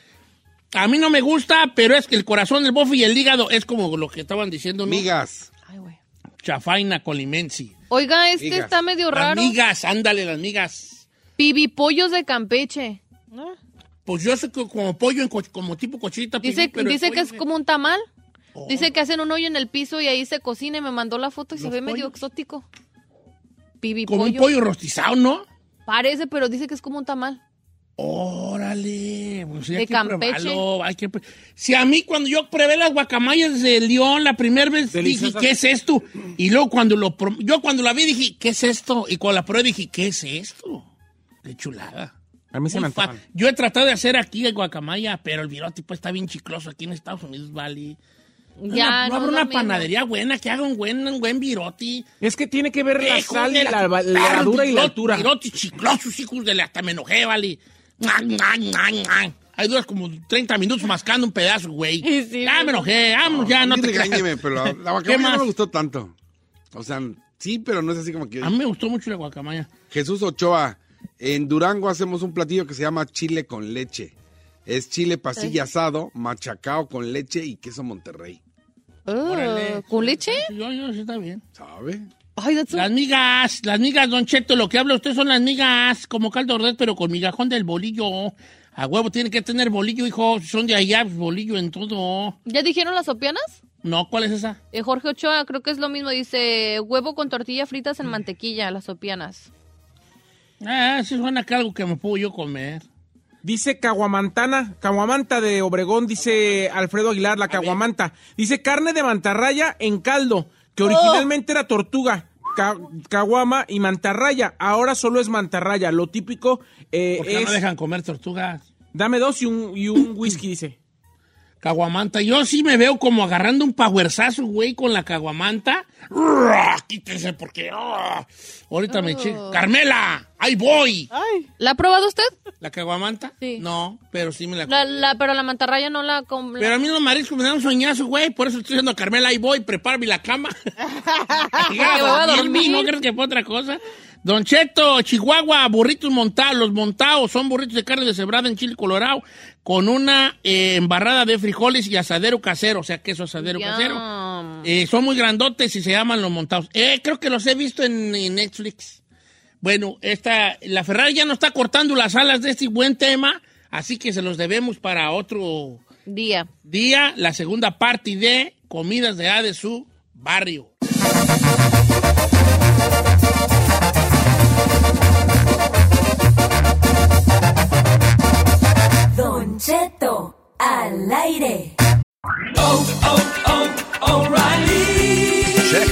A mí no me gusta, pero es que el corazón, el bofe y el hígado es como lo que estaban diciendo, ¿no? Migas. Ay, güey. Chafaina colimense. Oiga, este Migas. está medio Las raro. migas, ándale, las migas. Pibipollos de Campeche. Pues yo sé que como pollo, en co- como tipo cochinita. Dice, pibil, dice que es me- como un tamal. Oh. Dice que hacen un hoyo en el piso y ahí se cocina y me mandó la foto y se ¿Los ve medio exótico. Como Pibipollo. un pollo rostizado, ¿no? Parece, pero dice que es como un tamal. Órale, pues De Campeche. hay que Si a mí cuando yo probé las guacamayas de León la primera vez dije, ¿qué es esto? Y luego cuando lo pro- yo cuando la vi dije, ¿qué es esto? Y cuando la probé dije, ¿qué es esto? Qué chulada. A mí se me antojan. Yo he tratado de hacer aquí el guacamaya, pero el virote pues está bien chicloso aquí en Estados Unidos, vale. Ya, no, no habrá lo una mismo. panadería buena que haga un buen, un buen virote. Es que tiene que ver la Hijos sal, de la, la, la perros, levadura y la altura. Chiclosos, hijos de la... Hasta me enojé, vale. Ahí duras como 30 minutos mascando un pedazo, güey. Y sí, ya me enojé, vámonos, ya, a no te regáñeme, pero la, la <laughs> ¿Qué guacamaya más? no me gustó tanto. O sea, sí, pero no es así como que... A mí me gustó mucho la guacamaya. Jesús Ochoa, en Durango hacemos un platillo que se llama chile con leche. Es chile pasilla asado, machacao con leche y queso Monterrey. Uh, ¿Con leche? Yo, yo, sí está bien. ¿Sabe? Ay, that's Las migas, las migas, Don Cheto, lo que habla usted son las migas, como caldo red, pero con migajón del bolillo. A huevo tiene que tener bolillo, hijo. Si son de allá, pues, bolillo en todo. ¿Ya dijeron las sopianas? No, ¿cuál es esa? Eh, Jorge Ochoa, creo que es lo mismo. Dice huevo con tortilla fritas en mantequilla, las sopianas. Ah, sí suena que algo que me puedo yo comer. Dice Caguamantana, Caguamanta de Obregón, dice Alfredo Aguilar, la Caguamanta. Dice carne de mantarraya en caldo, que originalmente era tortuga, ca- caguama y mantarraya. Ahora solo es mantarraya. Lo típico eh, Porque es... no dejan comer tortugas. Dame dos y un, y un whisky, dice. Caguamanta. Yo sí me veo como agarrando un powerzazo, güey, con la caguamanta. ¡Ruah! Quítense porque... ah, ahorita me eché. ¡Carmela! ¡Ahí voy! Ay, ¿La ha probado usted? ¿La caguamanta? Sí. No, pero sí me la... La, la- pero la mantarraya no la... com- Pero a mí los mariscos me dan un soñazo, güey. Por eso estoy diciendo a Carmela, ahí voy, prepárame la cama. <laughs> voy a dormir. ¿No crees que fue otra cosa? Don Cheto, Chihuahua, burritos montados. Los montados son burritos de carne deshebrada en chile colorado con una eh, embarrada de frijoles y asadero casero, o sea, queso asadero Yum. casero. Eh, son muy grandotes y se llaman los montados. Eh, creo que los he visto en, en Netflix. Bueno, esta, la Ferrari ya no está cortando las alas de este buen tema, así que se los debemos para otro Día. día, la segunda parte de comidas de A de su barrio.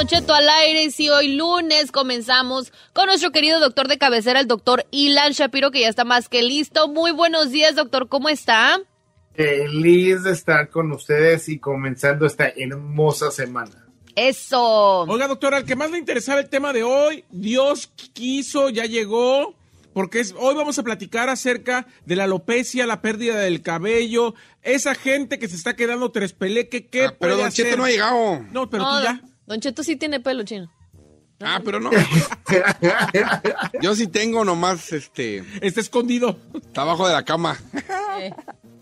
Don Cheto al aire y si hoy lunes comenzamos con nuestro querido doctor de cabecera, el doctor Ilan Shapiro, que ya está más que listo. Muy buenos días, doctor, ¿cómo está? Feliz de estar con ustedes y comenzando esta hermosa semana. Eso. Oiga, doctora, al que más le interesaba el tema de hoy, Dios quiso, ya llegó, porque es, hoy vamos a platicar acerca de la alopecia, la pérdida del cabello, esa gente que se está quedando trespeleque, ¿qué Ah, pero Don Cheto no ha llegado. No, pero No, tú ya. Don Cheto sí tiene pelo chino. Ah, pero no. <laughs> Yo sí tengo nomás, este, Está escondido. está abajo de la cama.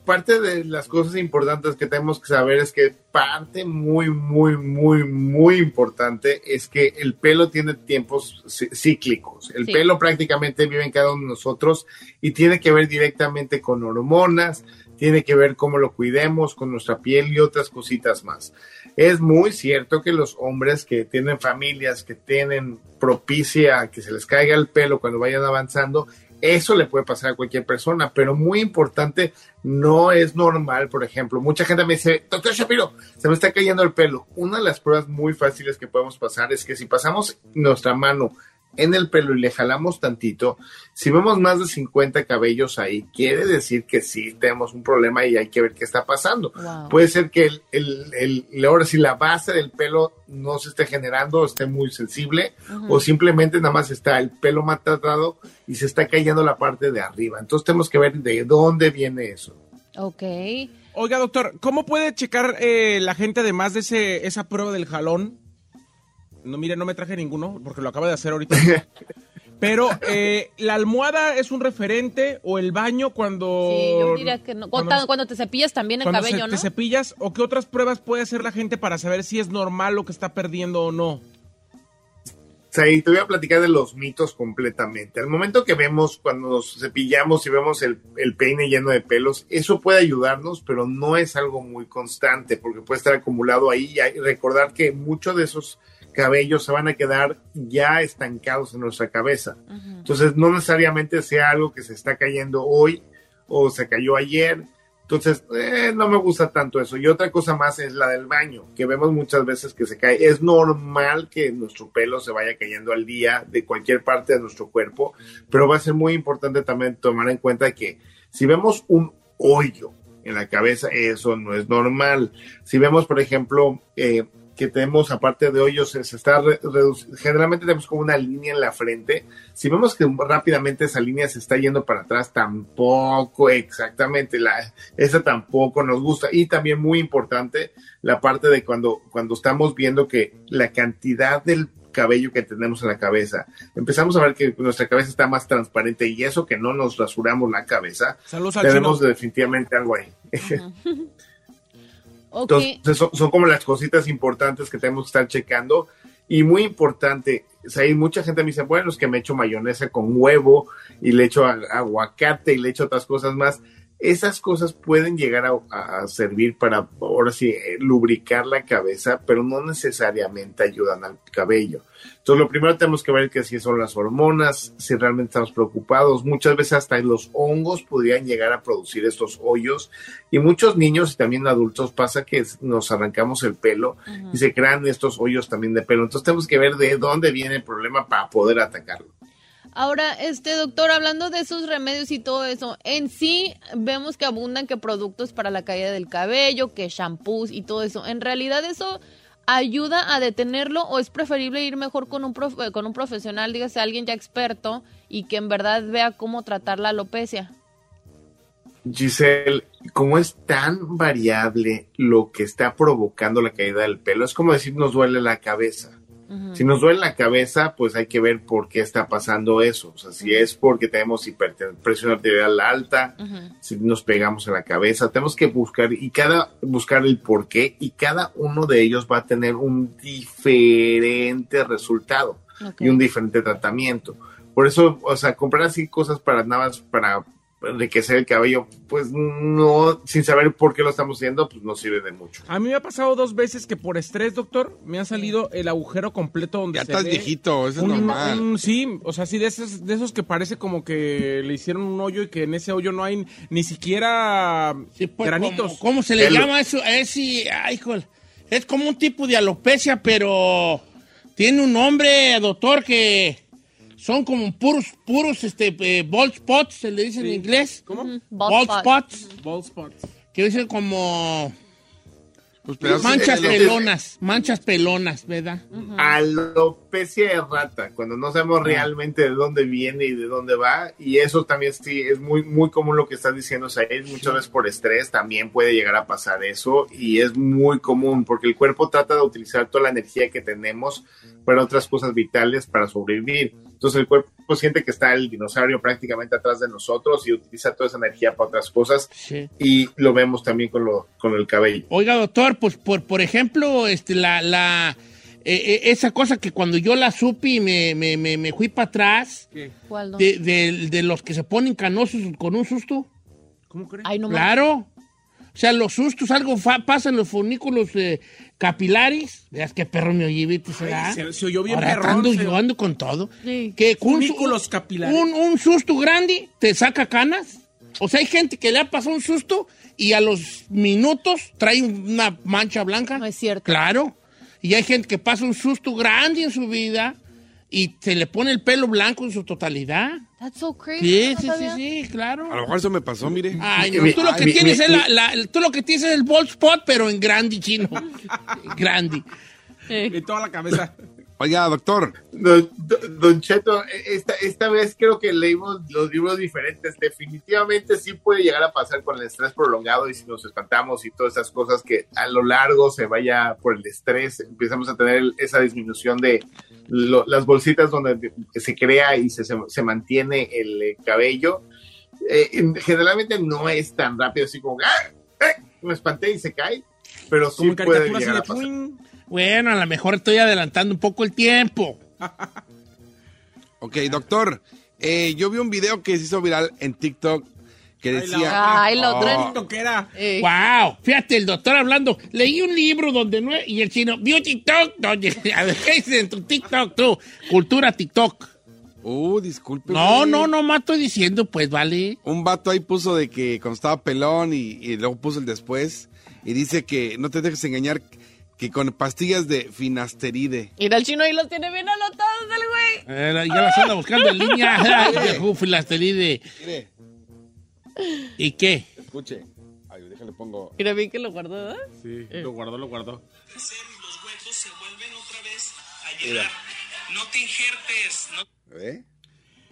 Parte de las cosas importantes que tenemos que saber es que parte muy, muy, muy, muy importante es que el pelo tiene tiempos cí- cíclicos. El Sí. pelo prácticamente vive en cada uno de nosotros y tiene que ver directamente con hormonas, tiene que ver cómo lo cuidemos, con nuestra piel y otras cositas más. Es muy cierto que los hombres que tienen familias, que tienen propicia que se les caiga el pelo cuando vayan avanzando, eso le puede pasar a cualquier persona, pero muy importante, no es normal, por ejemplo, mucha gente me dice, doctor Shapiro, se me está cayendo el pelo. Una de las pruebas muy fáciles que podemos pasar es que si pasamos nuestra mano en el pelo y le jalamos tantito, si vemos más de 50 cabellos ahí, quiere decir que sí tenemos un problema y hay que ver qué está pasando. Wow. Puede ser que el, el, el- ahora si la base del pelo no se esté generando, esté muy sensible, o simplemente nada más está el pelo maltratado y se está cayendo la parte de arriba. Entonces tenemos que ver de dónde viene eso. Ok. Oiga, doctor, ¿cómo puede checar eh, la gente además de ese, esa prueba del jalón? No, mire, no me traje ninguno porque lo acaba de hacer ahorita. <laughs> Pero, eh, ¿la almohada es un referente o el baño cuando... Sí, yo diría que no. cuando- Cuando, cuando te cepillas también el cuando cabello, se- ¿no? te cepillas o qué otras pruebas puede hacer la gente para saber si es normal lo que está perdiendo o no? Sí, te voy a platicar de los mitos completamente. Al momento que vemos cuando nos cepillamos y vemos el, el peine lleno de pelos, eso puede ayudarnos, pero no es algo muy constante porque puede estar acumulado ahí y hay- recordar que muchos de esos cabellos se van a quedar ya estancados en nuestra cabeza. Entonces, no necesariamente sea algo que se está cayendo hoy o se cayó ayer. Entonces, eh, no me gusta tanto eso. Y otra cosa más es la del baño, que vemos muchas veces que se cae. Es normal que nuestro pelo se vaya cayendo al día de cualquier parte de nuestro cuerpo, pero va a ser muy importante también tomar en cuenta que si vemos un hoyo en la cabeza, eso no es normal. Si vemos, por ejemplo, eh, que tenemos, aparte de hoyos, se está re- reduc- generalmente tenemos como una línea en la frente. Si vemos que rápidamente esa línea se está yendo para atrás, tampoco exactamente, la, esa tampoco nos gusta. Y también muy importante, la parte de cuando, cuando estamos viendo que la cantidad del cabello que tenemos en la cabeza, empezamos a ver que nuestra cabeza está más transparente y eso que no nos rasuramos la cabeza, Saludos al tenemos chino. definitivamente algo ahí. <laughs> Entonces son, son como las cositas importantes que tenemos que estar checando. Y muy importante, o mucha gente me dice, bueno, es que me echo mayonesa con huevo y le echo aguacate y le echo otras cosas más. Esas cosas pueden llegar a, a servir para, ahora sí, eh, lubricar la cabeza, pero no necesariamente ayudan al cabello. Entonces, lo primero tenemos que ver que si son las hormonas, si realmente estamos preocupados. Muchas veces hasta los hongos podrían llegar a producir estos hoyos. Y muchos niños y también adultos pasa que nos arrancamos el pelo y se crean estos hoyos también de pelo. Entonces, tenemos que ver de dónde viene el problema para poder atacarlo. Ahora, este doctor, hablando de esos remedios y todo eso, en sí vemos que abundan que productos para la caída del cabello, que shampoos y todo eso. ¿En realidad eso ayuda a detenerlo o es preferible ir mejor con un, prof- con un profesional, dígase alguien ya experto y que en verdad vea cómo tratar la alopecia? Giselle, como es tan variable lo que está provocando la caída del pelo, es como decir nos duele la cabeza. Si nos duele la cabeza, pues hay que ver por qué está pasando eso. O sea, si es porque tenemos hiperpresión arterial alta, si nos pegamos en la cabeza, tenemos que buscar y cada buscar el por qué y cada uno de ellos va a tener un diferente resultado y un diferente tratamiento. Por eso, o sea, comprar así cosas para nada más para enriquecer el cabello, pues no, sin saber por qué lo estamos haciendo, pues no sirve de mucho. A mí me ha pasado dos veces que por estrés, doctor, me ha salido el agujero completo donde Ya se estás ve viejito, eso es un- normal. un- sí, o sea, sí, de esos, de esos que parece como que le hicieron un hoyo y que en ese hoyo no hay ni siquiera Pues, granitos. ¿cómo, cómo se le Pelo. llama eso? Es, sí, ay, es como un tipo de alopecia, pero tiene un nombre, doctor, que son como puros, puros, este, eh, bald spots, se le dice en inglés. ¿Cómo? Bald, Bald spots. Bald spots. Que dicen como Pues de- manchas de- pelonas, manchas pelonas, ¿verdad? Alopecia errata, cuando no sabemos realmente de dónde viene y de dónde va, y eso también sí es muy muy común lo que estás diciendo, Said, muchas veces por estrés también puede llegar a pasar eso, y es muy común porque el cuerpo trata de utilizar toda la energía que tenemos para otras cosas vitales para sobrevivir. Entonces el cuerpo siente que está el dinosaurio prácticamente atrás de nosotros y utiliza toda esa energía para otras cosas, Sí. y lo vemos también con, lo, con el cabello. Oiga, doctor, pues por, por ejemplo, este, la, la, eh, eh, esa cosa que cuando yo la supe y me, me, me, me fui para atrás, ¿Cuál no? de, de- de los que se ponen canosos con un susto. ¿Cómo crees? Ay, no me- Claro. O sea, los sustos, algo fa- pasa en los fornículos eh, capilares. Veas qué perro me oí, viste, será. se- se oyó bien Ahora perrón, ando, se- yo ando con todo. Sí. Que con un capilares. Un, un susto grande te saca canas. O sea, hay gente que le ha pasado un susto y a los minutos trae una mancha blanca. No es cierto. Claro. Y hay gente que pasa un susto grande en su vida y se le pone el pelo blanco en su totalidad. That's so crazy. Sí, sí, sí, sí, claro. A lo mejor eso me pasó, mire. Ay, no, tú lo que tienes es la, la- tú lo que tienes es el bald spot, pero en grande chino. <laughs> grande. En toda la cabeza. Oiga, doctor. Don Cheto, esta, esta vez creo que leímos los libros diferentes. Definitivamente sí puede llegar a pasar con el estrés prolongado y si nos espantamos y todas esas cosas que a lo largo se vaya por el estrés, empezamos a tener esa disminución de lo- las bolsitas donde se crea y se, se, se mantiene el eh, cabello. Eh, en- generalmente no es tan rápido así como, ¡ah! ¡eh! me espanté y se cae, pero sí puede llegar a pasar. Bueno, a lo mejor estoy adelantando un poco el tiempo. Ok, doctor. eh, yo vi un video que se hizo viral en TikTok que decía. Ay, la otra. Oh, TikTokera. Eh, Wow, fíjate el doctor hablando. Leí un libro donde no y el chino vio TikTok. Donde, <laughs> a ver qué dice en tu TikTok tú, cultura TikTok. Uh, disculpe. No, no, no más estoy diciendo, pues vale. Un vato ahí puso de que cuando estaba pelón y, y luego puso el después. Y dice que no te dejes engañar que con pastillas de finasteride. Mira, el chino ahí los tiene bien anotados el güey. Eh, ya las anda buscando en línea. <laughs> Mire, <laughs> ¿Y qué? escuche. Ay, déjale pongo. Mira bien que lo guardó, ¿verdad? Sí, lo guardó, lo guardó. ¿Eh?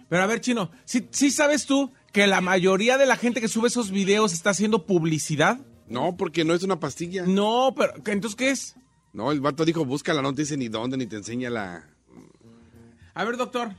Pero a ver, Chino, ¿sí, sí sabes tú que la mayoría de la gente que sube esos videos está haciendo publicidad? No, porque no es una pastilla. No, pero ¿qué- entonces ¿qué es? No, el vato dijo, búscala, no te dice ni dónde, ni te enseña la... A ver, doctor.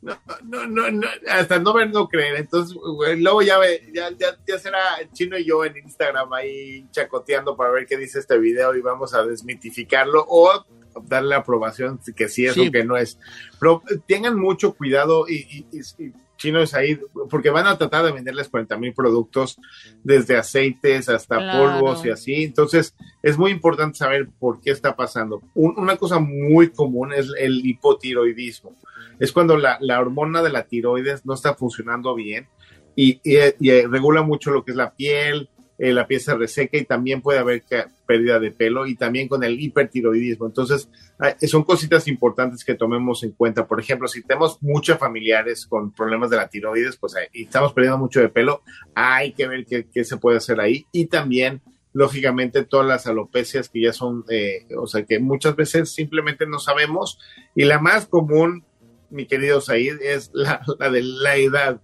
No, no, no, no, hasta no ver, no creer. Entonces, güey, luego ya, ve- ya, ya, ya será Chino y yo en Instagram ahí chacoteando para ver qué dice este video y vamos a desmitificarlo o darle aprobación que sí es Sí. o que no es. Pero eh, tengan mucho cuidado y, y- y- y Chino es ahí, porque van a tratar de venderles 40 mil productos, desde aceites hasta Claro. polvos y así. Entonces, es muy importante saber por qué está pasando. Un- una cosa muy común es el hipotiroidismo es cuando la, la hormona de la tiroides no está funcionando bien y, y, y, eh, regula mucho lo que es la piel, eh, la piel se reseca y también puede haber pérdida de pelo y también con el hipertiroidismo. Entonces, ah, son cositas importantes que tomemos en cuenta. Por ejemplo, si tenemos muchos familiares con problemas de la tiroides, pues eh, y estamos perdiendo mucho de pelo, hay que ver qué, se puede hacer ahí y también lógicamente todas las alopecias que ya son, eh, o sea, que muchas veces simplemente no sabemos y la más común mi querido Said, es la de la edad.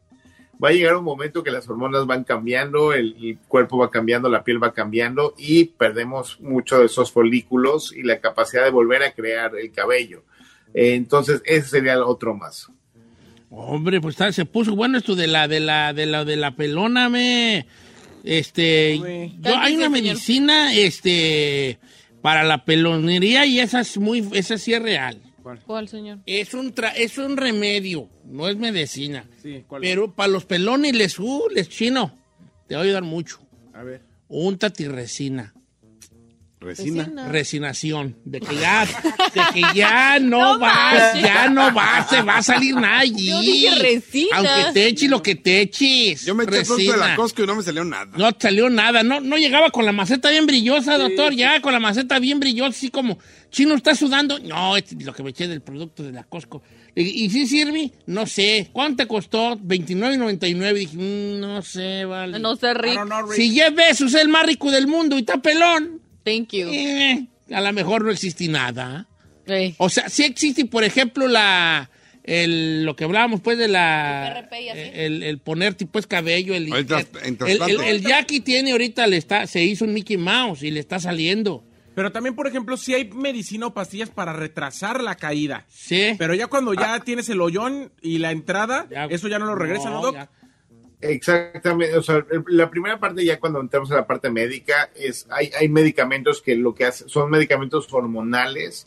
Va a llegar un momento que las hormonas van cambiando, el, el cuerpo va cambiando, la piel va cambiando y perdemos mucho de esos folículos y la capacidad de volver a crear el cabello. Eh, entonces, ese sería el otro más. Hombre, pues está- se puso bueno esto de la de la de la de la pelona, me. Este, yo, hay una medicina este para la pelonería y esa es muy esa sí es real. ¿Cuál, señor? Es un tra- es un remedio, no es medicina. Sí, ¿cuál? Pero para los pelones les uh, les chino. Te va a ayudar mucho. A ver. Úntate resina. Resina. Resina. Resignación, de que ya, de que ya no, No vas, ya no vas, se va a salir nada allí. Yo dije resina. Aunque te eches lo que te eches. Yo me eché producto de la. Costco y no me salió nada. No te salió nada, no, no llegaba con la maceta bien brillosa, doctor, ya con la maceta bien brillosa, así como, chino está sudando. No, este es lo que me eché del producto de la Costco. ¿Y, y si sirve? No sé. ¿Cuánto te costó? 29.99. Dije, "Mm, no sé, vale. No sé, know, Rick. Si Jeff Bezos es el más rico del mundo y está pelón, Thank you. eh, a lo mejor no existe nada. O sea, sí existe, por ejemplo, la el, lo que hablábamos pues de la El PRP y así. el, el ponerte pues cabello, el, El Jackie tiene ahorita le está se hizo un Mickey Mouse y le está saliendo. Pero también, por ejemplo, si hay medicina o pastillas para retrasar la caída. Sí. Pero ya cuando ya tienes el hoyón y la entrada, Ya- eso ya no lo regresa, ¿no, Doc? ya. Exactamente, o sea, la primera parte ya cuando entramos a la parte médica es hay, hay medicamentos que lo que hacen son medicamentos hormonales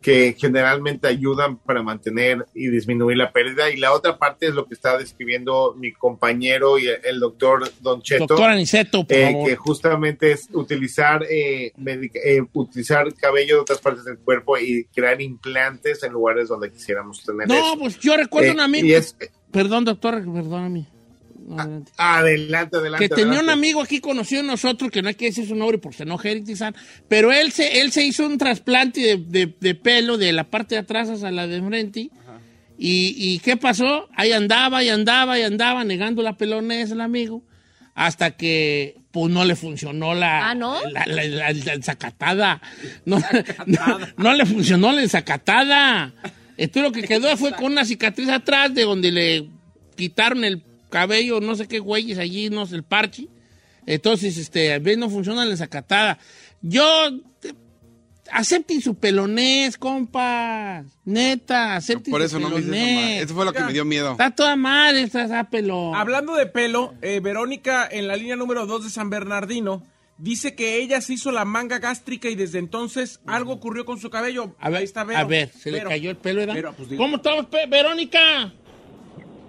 que generalmente ayudan para mantener y disminuir la pérdida y la otra parte es lo que está describiendo mi compañero y el, el doctor Don Cheto. Doctor Aniceto, por eh, favor. que justamente es utilizar eh, eh, utilizar cabello de otras partes del cuerpo y crear implantes en lugares donde quisiéramos tener No, eso. pues yo recuerdo Eh, un amigo. y es- Perdón, doctor, perdóname. No, adelante. adelante, adelante. que tenía un adelante. amigo aquí conocido de nosotros, que no hay que decir su nombre porque se enoja pero él se, él se hizo un trasplante de, de- de pelo de la parte de atrás hasta la de enfrente. Y, ¿Y qué pasó? Ahí andaba, y andaba, y andaba, negando la pelonés el amigo, hasta que pues no le funcionó la, Ah, ¿no? la, la- la- la ensacatada. No, no, <laughs> no le funcionó la ensacatada. Entonces lo que quedó fue con una cicatriz atrás de donde le quitaron el cabello, no sé qué güeyes allí, no sé, el parche. Entonces, este, a veces no funciona la ensacatada. Yo, eh, acepten su pelonés, compas. Neta, acepten Por su eso no me hice pelonés. esa madre. Eso fue lo que me dio miedo. Está toda madre esta, esa pelón. Hablando de pelo, eh, Verónica en la línea número 2 de San Bernardino dice que ella se hizo la manga gástrica y desde entonces algo ocurrió con su cabello. A ver, Ahí está Vero. a ver, se le cayó el pelo, ¿verdad? Vero, pues. ¿Cómo estamos, Verónica?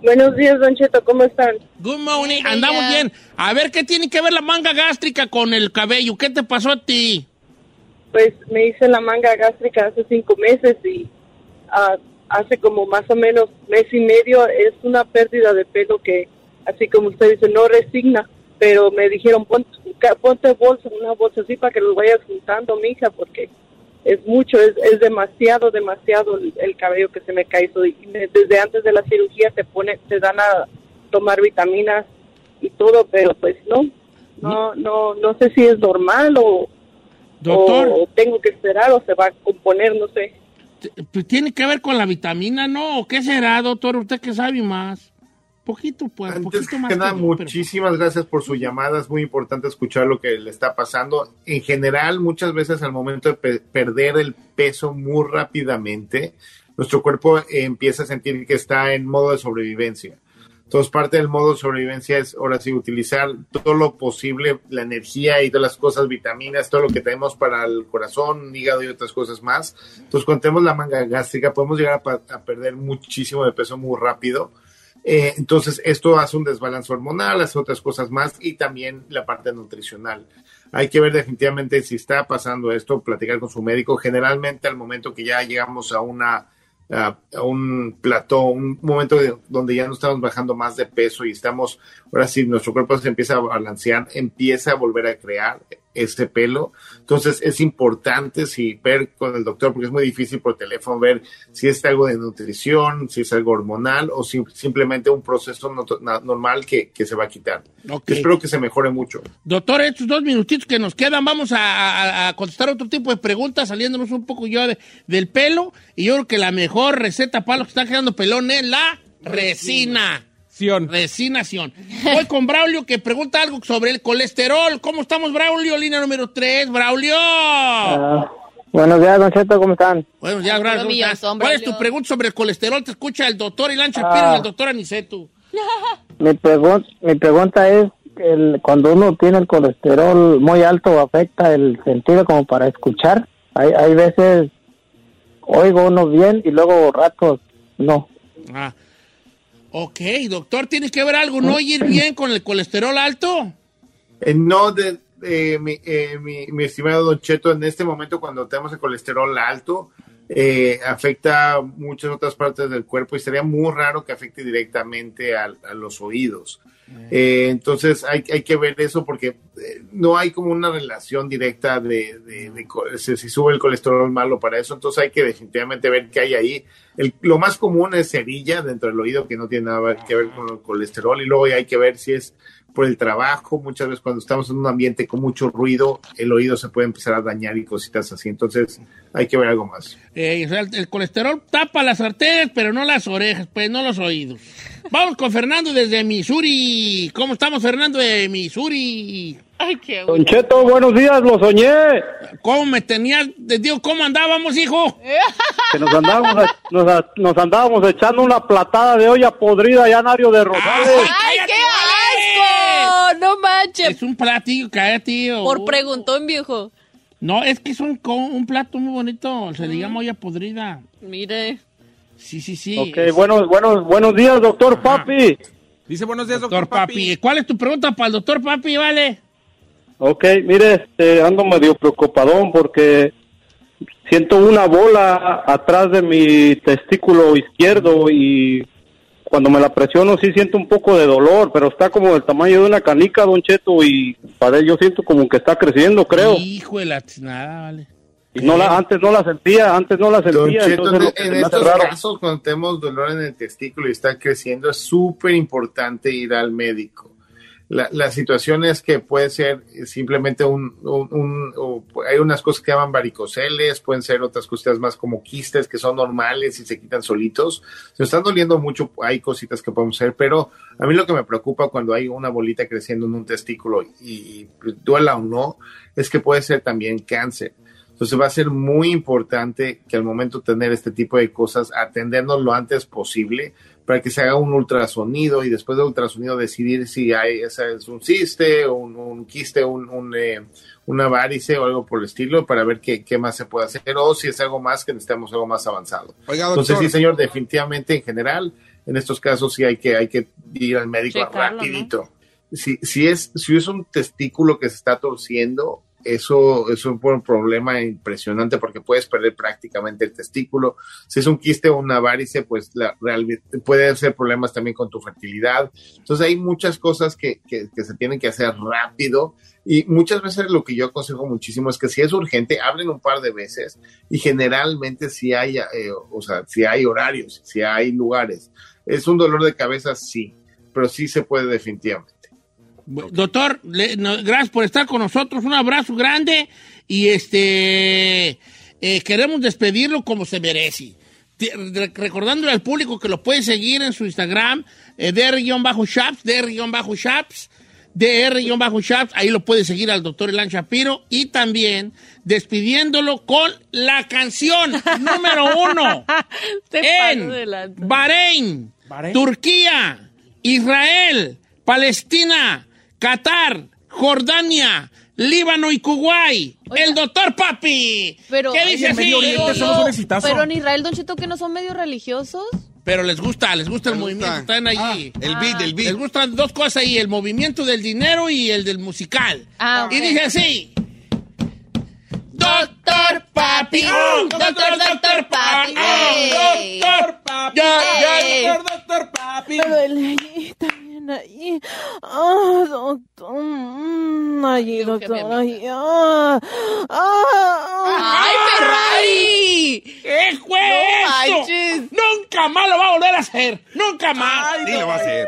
Buenos días, Don Cheto, ¿cómo están? Good morning, andamos bien. A ver, ¿qué tiene que ver la manga gástrica con el cabello? ¿Qué te pasó a ti? Pues me hice la manga gástrica hace cinco meses y ah, hace como más o menos mes y medio es una pérdida de pelo que, así como usted dice, no resigna. Pero me dijeron, ponte, ponte bolsa, una bolsa así para que los vayas juntando, mija, porque es mucho, es, es demasiado, demasiado el, el cabello que se me cae. So, y me- desde antes de la cirugía te pone, te dan a tomar vitaminas y todo, pero pues no, no, no, no sé si es normal o, Doctor, o tengo que esperar o se va a componer, no sé. pues tiene que ver con la vitamina, ¿no? ¿O qué será, doctor? Usted que sabe más. Poquito, pues, Antes poquito más. que nada, que yo, pero- muchísimas gracias por su llamada. Es muy importante escuchar lo que le está pasando. En general, muchas veces al momento de pe- perder el peso muy rápidamente, nuestro cuerpo empieza a sentir que está en modo de sobrevivencia. Entonces, parte del modo de sobrevivencia es, ahora sí, utilizar todo lo posible, la energía y todas las cosas, vitaminas, todo lo que tenemos para el corazón, hígado y otras cosas más. Entonces, cuando tenemos la manga gástrica, podemos llegar a, a perder muchísimo de peso muy rápido. Eh, entonces, esto hace un desbalance hormonal, hace otras cosas más y también la parte nutricional. Hay que ver definitivamente si está pasando esto, platicar con su médico. Generalmente, al momento que ya llegamos a una a, un plató, un momento de- donde ya no estamos bajando más de peso y estamos, ahora sí, nuestro cuerpo se empieza a balancear, empieza a volver a crear ese pelo. Entonces es importante si ver con el doctor, porque es muy difícil por teléfono ver si es algo de nutrición, si es algo hormonal o si simplemente un proceso no- normal que, que se va a quitar. Espero que se mejore mucho. Doctor, estos dos minutitos que nos quedan, vamos a, a- a contestar otro tipo de preguntas, saliéndonos un poco yo de- del pelo. Y yo creo que la mejor receta para los que están quedando pelón es la resina. Resinación. Voy con Braulio que pregunta algo sobre el colesterol. ¿Cómo estamos, Braulio? Línea número 3, Braulio. Ah, buenos días, Don Cheto, ¿cómo están? Bueno, ya, gracias. ¿cómo estás? ¿Cuál es Braulio. tu pregunta sobre el colesterol? Te escucha el doctor Ilan Shapiro Ah. y el doctor Aniceto. <laughs> Mi, pregun- mi pregunta es, el, cuando uno tiene el colesterol muy alto, ¿afecta el sentido como para escuchar? Hay, hay veces oigo uno bien y luego ratos no. Ah. Ok, doctor, ¿tiene que ver algo? ¿No ir bien con el colesterol alto? Eh, no, de, eh, mi, eh, mi, mi estimado Don Cheto, en este momento cuando tenemos el colesterol alto, eh, afecta muchas otras partes del cuerpo y sería muy raro que afecte directamente a, los oídos. Eh, entonces hay, hay que ver eso porque no hay como una relación directa de, de- de si, si sube el colesterol malo para eso, entonces hay que definitivamente ver qué hay ahí. El- lo más común es cerilla dentro del oído que no tiene nada que ver con el colesterol y luego hay que ver si es por el trabajo, muchas veces cuando estamos en un ambiente con mucho ruido, el oído se puede empezar a dañar y cositas así, entonces hay que ver algo más. Eh, el colesterol tapa las arterias, pero no las orejas, pues no los oídos. Vamos con Fernando desde Missouri. ¿Cómo estamos, Fernando de Missouri? Ay, qué Don Cheto, buenos días, lo soñé. ¿Cómo me tenías? Te digo, ¿cómo andábamos, hijo? <laughs> Que nos andábamos, nos, nos andábamos echando una platada de olla podrida allá en Ario de Rosales. ¡Ay, qué asco! No manches. Es un platillo, cállate, tío. Por preguntón, viejo. No, es que es un, un plato muy bonito. Se le llama olla podrida. Mire. Sí, sí, sí. Ok, buenos, buenos, buenos días, doctor Papi. Dice buenos días, doctor, papi. ¿Cuál es tu pregunta para el doctor Papi, vale? Ok, mire, este, ando medio preocupadón porque siento una bola atrás de mi testículo izquierdo y cuando me la presiono sí siento un poco de dolor, pero está como del tamaño de una canica, don Cheto, y para yo siento como que está creciendo, creo. Hijo de la nada, vale. Y no la, antes no la sentía, antes no la Don sentía, Cheto, entonces en, estos raro. casos, cuando tenemos dolor en el testículo y está creciendo, es súper importante ir al médico. La, la situación es que puede ser simplemente un, hay unas cosas que llaman varicoceles, pueden ser otras cositas más como quistes que son normales y se quitan solitos. Nos están doliendo mucho, hay cositas que podemos hacer, pero a mí lo que me preocupa cuando hay una bolita creciendo en un testículo y, duela o no, es que puede ser también cáncer. Entonces va a ser muy importante que al momento tener este tipo de cosas, atendernos lo antes posible para que se haga un ultrasonido y después del ultrasonido decidir si hay esa es un ciste, un, un quiste, un, un, eh, una varice o algo por el estilo para ver qué, qué más se puede hacer o si es algo más que necesitamos algo más avanzado. Oiga, Entonces sí, señor, definitivamente en general, en estos casos sí hay que, hay que ir al médico Checarlo, rapidito. Si, si, es, si es un testículo que se está torciendo, eso es un problema impresionante porque puedes perder prácticamente el testículo. Si es un quiste o una varice, pues la, puede ser problemas también con tu fertilidad. Entonces hay muchas cosas que, que, que se tienen que hacer rápido y muchas veces lo que yo aconsejo muchísimo es que si es urgente, hablen un par de veces y generalmente si hay, eh, o sea, si hay horarios, si hay lugares. Es un dolor de cabeza, sí, pero sí se puede definitivamente. Doctor, le- no, gracias por estar con nosotros. Un abrazo grande y este eh, queremos despedirlo como se merece. Te- re- Recordándole al público que lo puede seguir en su Instagram, eh, dr-shaps, dr-shaps, dr-shaps, ahí lo puede seguir al doctor Elan Shapiro y también despidiéndolo con la canción número uno <laughs> en. Bahrein, Bahrein. Turquía, Israel, Palestina, Qatar, Jordania, Líbano y Kuwait. Oiga. el doctor Papi. Pero, ¿Qué dice así? Medio Oriente pero, somos un exitazo. pero en Israel, Don Chito, que no son medio religiosos. Pero les gusta, les gusta el Les movimiento. gusta. Están allí. El beat, el Les beat. gustan dos cosas ahí, el movimiento del dinero y el del musical. Ah, Y ok. dice así. Doctor Papi. oh, doctor, doctor Papi. oh, Ey. doctor Papi. Ya, ya, Ey. doctor, doctor Papi. Ahí. Ah, doctor. mm, Allí, doctor. Ahí. Ah, ah, ¡Ay, Ferrari! ¿Qué fue No eso? manches. Nunca más lo va a volver a hacer. Nunca más. Sí lo va a hacer.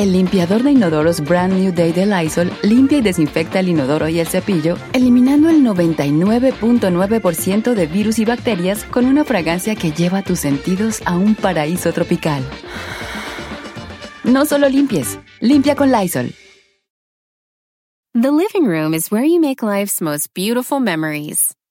El limpiador de inodoros Brand New Day de Lysol limpia y desinfecta el inodoro y el cepillo, eliminando el 99.9% de virus y bacterias con una fragancia que lleva tus sentidos a un paraíso tropical. No solo limpies, limpia con Lysol. The living room is where you make life's most beautiful memories.